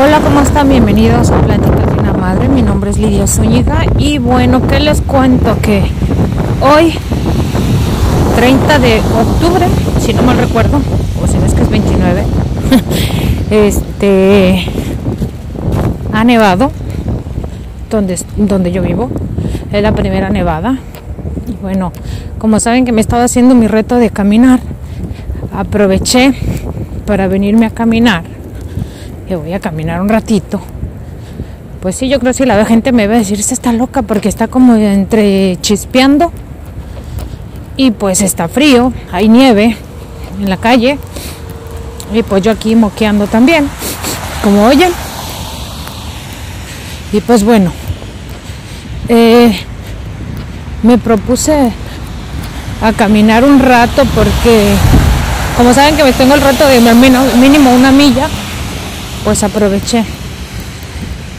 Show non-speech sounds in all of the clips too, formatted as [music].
Hola, ¿cómo están? Bienvenidos a Pláticas de una Madre. Mi nombre es Lidia Zúñiga y bueno, ¿qué les cuento? Que hoy, 30 de octubre, si no mal recuerdo, o si no es que es 29, [laughs] este ha nevado donde, donde yo vivo. Es la primera nevada. Y bueno, como saben que me estaba haciendo mi reto de caminar, aproveché para venirme a caminar. Que voy a caminar un ratito. Pues sí, yo creo que si la gente me va a decir, esta está loca porque está como entre chispeando y pues está frío, hay nieve en la calle y pues yo aquí moqueando también, como oyen. Y pues bueno, eh, me propuse a caminar un rato porque como saben que me tengo el rato de mínimo una milla, pues aproveché.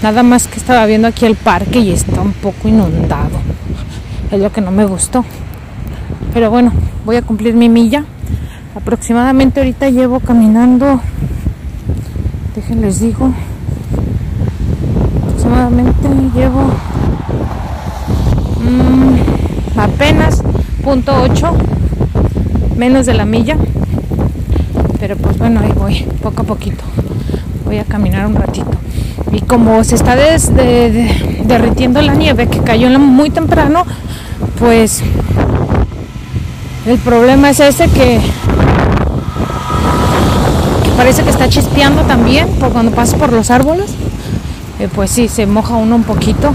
Nada más que estaba viendo aquí el parque y está un poco inundado. Es lo que no me gustó. Pero bueno, voy a cumplir mi milla. Aproximadamente ahorita llevo caminando, déjenles digo, aproximadamente llevo mmm, apenas punto 8 menos de la milla pero pues bueno ahí voy poco a poquito voy a caminar un ratito. Y como se está derritiendo la nieve que cayó muy temprano pues el problema es ese que, parece que está chispeando también por cuando pasa por los árboles. Eh, pues sí se moja uno un poquito.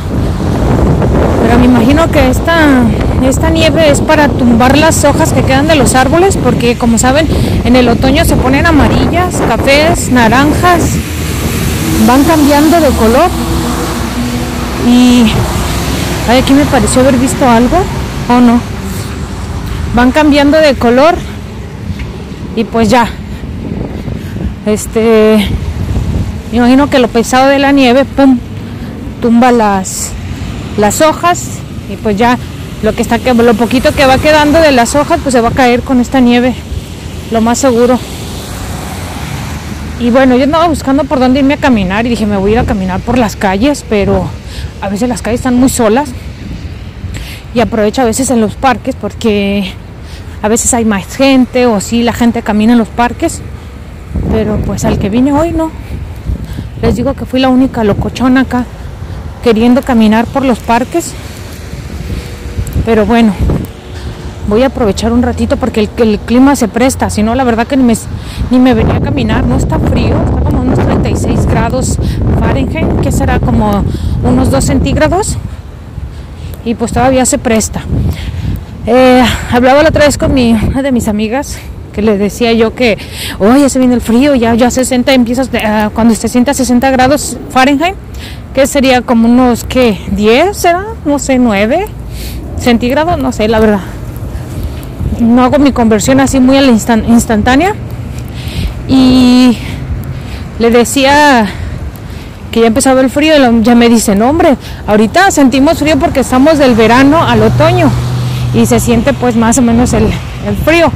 Pero me imagino que esta, esta nieve es para tumbar las hojas que quedan de los árboles, porque como saben, en el otoño se ponen amarillas, cafés, naranjas, van cambiando de color. Y aquí me pareció haber visto algo, o no. Van cambiando de color y pues ya. Este, me imagino que lo pesado de la nieve, pum, tumba las las hojas y pues ya lo que está lo poquito que va quedando de las hojas pues se va a caer con esta nieve lo más seguro y bueno yo andaba buscando por dónde irme a caminar y dije me voy a ir a caminar por las calles pero a veces las calles están muy solas y aprovecho a veces en los parques porque a veces hay más gente o si la gente camina en los parques pero pues al que vine hoy no les digo que fui la única locochona acá queriendo caminar por los parques. Pero bueno, voy a aprovechar un ratito porque el, clima se presta. Si no, la verdad que ni me, ni me venía a caminar. No está frío, está como unos 36 grados Fahrenheit, que será como unos 2 centígrados. Y pues todavía se presta. Eh, hablaba la otra vez con mi, una de mis amigas que le decía yo que, hoy ya se viene el frío, ya, ya 60, empiezas, uh, cuando se siente a 60 grados Fahrenheit, que sería como unos, ¿qué? ¿10 será? No sé, 9 centígrados, no sé, la verdad. No hago mi conversión así muy instantánea. Y le decía que ya empezaba el frío y ya me dicen, hombre, ahorita sentimos frío porque estamos del verano al otoño y se siente pues más o menos el, el frío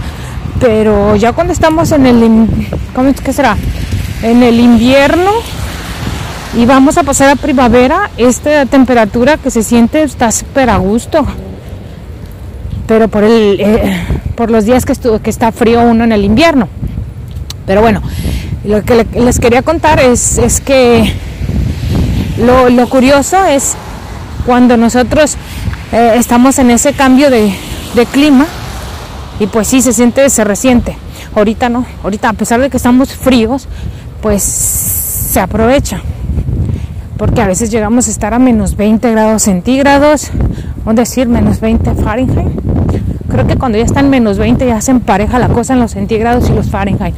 pero ya cuando estamos en el ¿cómo es que será? En el invierno y vamos a pasar a primavera, esta temperatura que se siente está súper a gusto. Pero por el eh, por los días que estuvo, que está frío uno en el invierno. Pero bueno, lo que les quería contar es, es que lo, lo, curioso es cuando nosotros eh, estamos en ese cambio de, de clima, y pues sí, se siente, se resiente. Ahorita no, ahorita a pesar de que estamos fríos, pues se aprovecha. Porque a veces llegamos a estar a menos 20 grados centígrados, o decir menos 20 Fahrenheit. Creo que cuando ya están menos 20 ya se empareja la cosa en los centígrados y los Fahrenheit.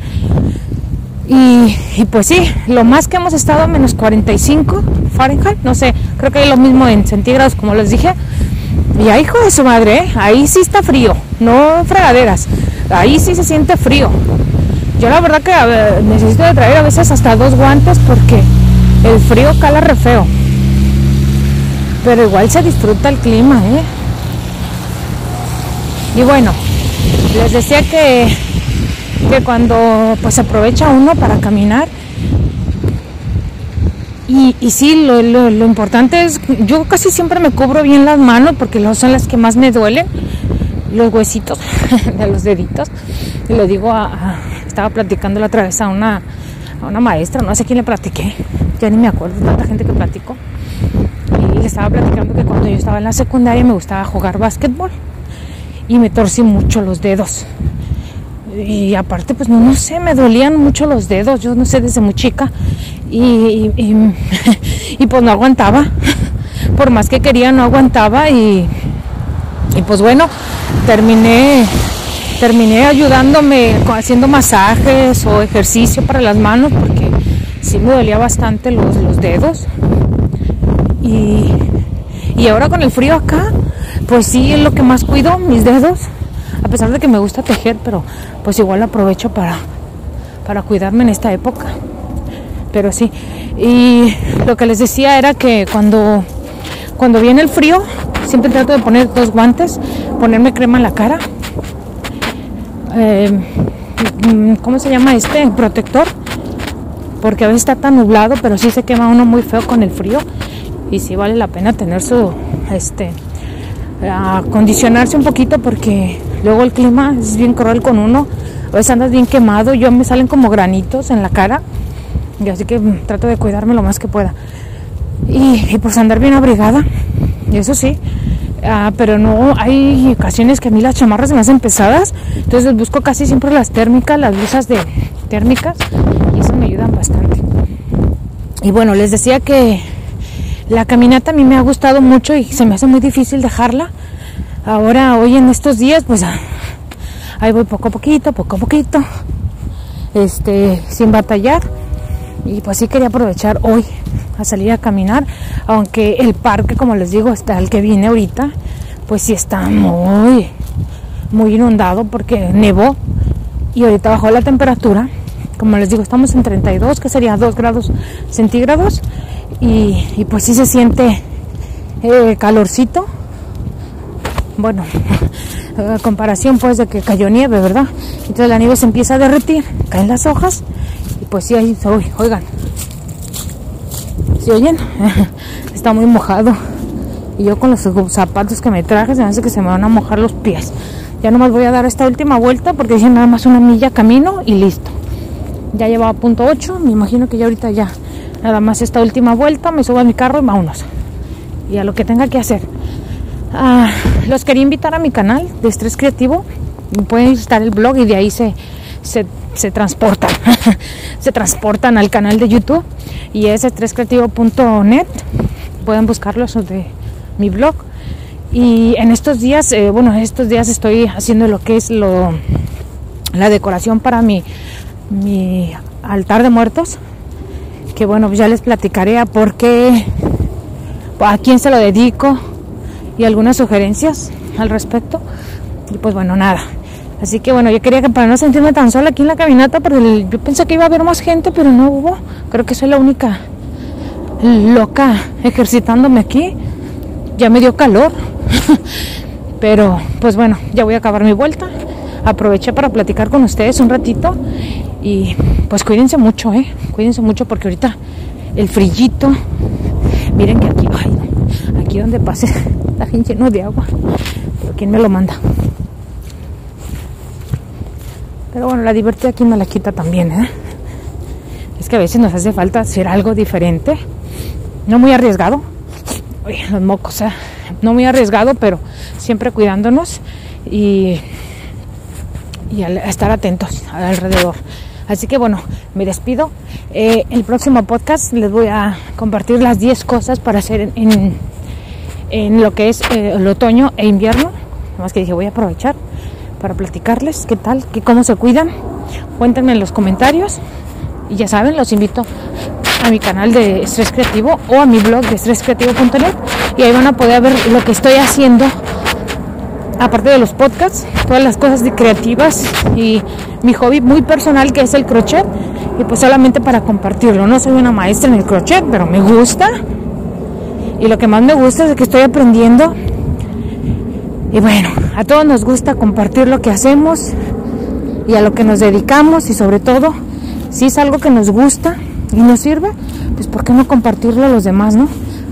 Y, y, pues sí, lo más que hemos estado a menos 45 Fahrenheit, no sé, creo que es lo mismo en centígrados como les dije, y ahí, hijo de su madre, ¿eh? ahí sí está frío, no fregaderas. Ahí sí se siente frío. Yo la verdad que necesito de traer a veces hasta dos guantes porque el frío cala re feo. Pero igual se disfruta el clima, ¿eh? Y bueno, les decía que, que cuando pues aprovecha uno para caminar, Y, y sí, lo, lo, lo, importante es, yo casi siempre me cubro bien las manos porque son las que más me duelen, los huesitos [laughs] de los deditos. Y le digo, a, estaba platicando la otra vez a una, a una maestra, no sé quién le platiqué, ya ni me acuerdo, tanta gente que platico. Y le estaba platicando que cuando yo estaba en la secundaria me gustaba jugar básquetbol y me torcí mucho los dedos. Y aparte pues no, sé, me dolían mucho los dedos, yo no sé, desde muy chica y, y, y, [laughs] y pues no aguantaba, [laughs] por más que quería no aguantaba y, y pues bueno, terminé, terminé ayudándome haciendo masajes o ejercicio para las manos porque sí me dolía bastante los, los dedos. Y, y ahora con el frío acá, pues sí es lo que más cuido, mis dedos a pesar de que me gusta tejer, pero pues igual aprovecho para, para cuidarme en esta época. Pero sí, y lo que les decía era que cuando, cuando viene el frío, siempre trato de poner dos guantes, ponerme crema en la cara. Eh, ¿Cómo se llama este? Protector. Porque a veces está tan nublado, pero sí se quema uno muy feo con el frío. Y sí vale la pena tener su, este, acondicionarse un poquito porque luego el clima es bien cruel con uno. A veces andas bien quemado, yo me salen como granitos en la cara. Y así que trato de cuidarme lo más que pueda. Y, y pues andar bien abrigada, eso sí. Uh, pero no, hay ocasiones que a mí las chamarras me hacen pesadas. Entonces busco casi siempre las térmicas, las blusas de térmicas. Y eso me ayudan bastante. Y bueno, les decía que la caminata a mí me ha gustado mucho y se me hace muy difícil dejarla. Ahora, hoy en estos días, pues ahí voy poco a poquito, poco a poquito, este, sin batallar. Y pues sí quería aprovechar hoy a salir a caminar, aunque el parque, como les digo, está el que viene ahorita, pues sí está muy, muy inundado porque nevó y ahorita bajó la temperatura. Como les digo, estamos en 32, que sería 2 grados centígrados y, pues sí se siente eh, calorcito. Bueno, [laughs] a comparación pues de que cayó nieve, ¿verdad? Entonces la nieve se empieza a derretir, caen las hojas y pues sí, ahí, oigan, ¿se oyen? [laughs] Está muy mojado. Y yo con los zapatos que me traje se me hace que se me van a mojar los pies. Ya nomás voy a dar esta última vuelta porque dije nada más una milla camino y listo. Ya llevaba punto 8, me imagino que ya ahorita ya nada más esta última vuelta, me subo a mi carro y vámonos. Y a lo que tenga que hacer. Ah, los quería invitar a mi canal de Estrés Creativo. Pueden visitar el blog y de ahí se, se, se transportan. [laughs] se transportan al canal de YouTube y es estrescreativo.net. Pueden buscarlo de mi blog. Y en estos días, eh, bueno, estos días estoy haciendo lo que es lo, la decoración para mi, mi altar de muertos que bueno, ya les platicaré a por qué, a quién se lo dedico y algunas sugerencias al respecto. Y pues bueno, nada. Así que bueno, yo quería que para no sentirme tan sola aquí en la caminata, porque yo pensé que iba a haber más gente, pero no hubo. Creo que soy la única loca ejercitándome aquí. Ya me dio calor. [laughs] pero pues bueno, ya voy a acabar mi vuelta. Aproveché para platicar con ustedes un ratito y pues cuídense mucho, ¿eh? Cuídense mucho porque ahorita el frillito, miren que aquí, ay, aquí donde pase [laughs] la gente lleno de agua, pero ¿quién me lo manda? Pero bueno, la divertida aquí me la quita también, ¿eh? Es que a veces nos hace falta hacer algo diferente, no muy arriesgado, Uy, los mocos, sea, no muy arriesgado, pero siempre cuidándonos y, y estar atentos alrededor. Así que bueno, me despido. Eh, el próximo podcast les voy a compartir las 10 cosas para hacer en, en, lo que es eh, el otoño e invierno. Más que dije, voy a aprovechar para platicarles qué tal, qué, cómo se cuidan. Cuéntenme en los comentarios. Y ya saben, los invito a mi canal de Estrés Creativo o a mi blog de estréscreativo.net y ahí van a poder ver lo que estoy haciendo aparte de los podcasts, todas las cosas creativas y mi hobby muy personal que es el crochet y pues solamente para compartirlo. No soy una maestra en el crochet, pero me gusta y lo que más me gusta es que estoy aprendiendo y bueno, a todos nos gusta compartir lo que hacemos y a lo que nos dedicamos y sobre todo si es algo que nos gusta y nos sirve, pues ¿por qué no compartirlo a los demás, no?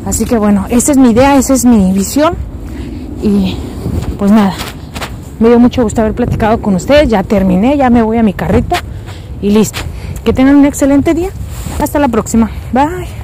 Así que bueno, esa es mi idea, esa es mi visión y pues nada, me dio mucho gusto haber platicado con ustedes, ya terminé, ya me voy a mi carrito y listo. Que tengan un excelente día. Hasta la próxima. Bye.